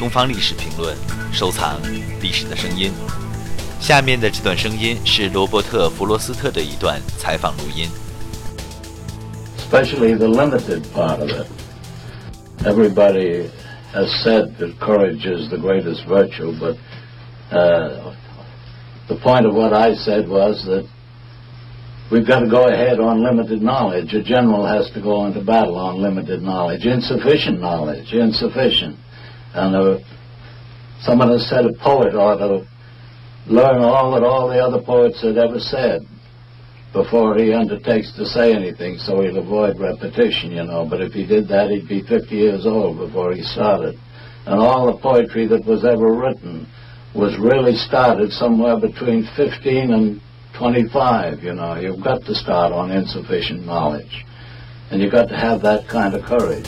东方历史评论》，收藏历史的声音。下面的这段声音是罗伯特·弗罗斯特的一段采访录音。Especially the limited part of it. Everybody has said that courage is the greatest virtue, but uh, the point of what I said was that we've got to go ahead on limited knowledge. A general has to go into battle on limited knowledge, insufficient knowledge, insufficient. And uh, someone has said a poet ought to learn all that all the other poets had ever said before he undertakes to say anything, so he'll avoid repetition, you know. But if he did that, he'd be 50 years old before he started. And all the poetry that was ever written was really started somewhere between 15 and 25, you know. You've got to start on insufficient knowledge. And you've got to have that kind of courage.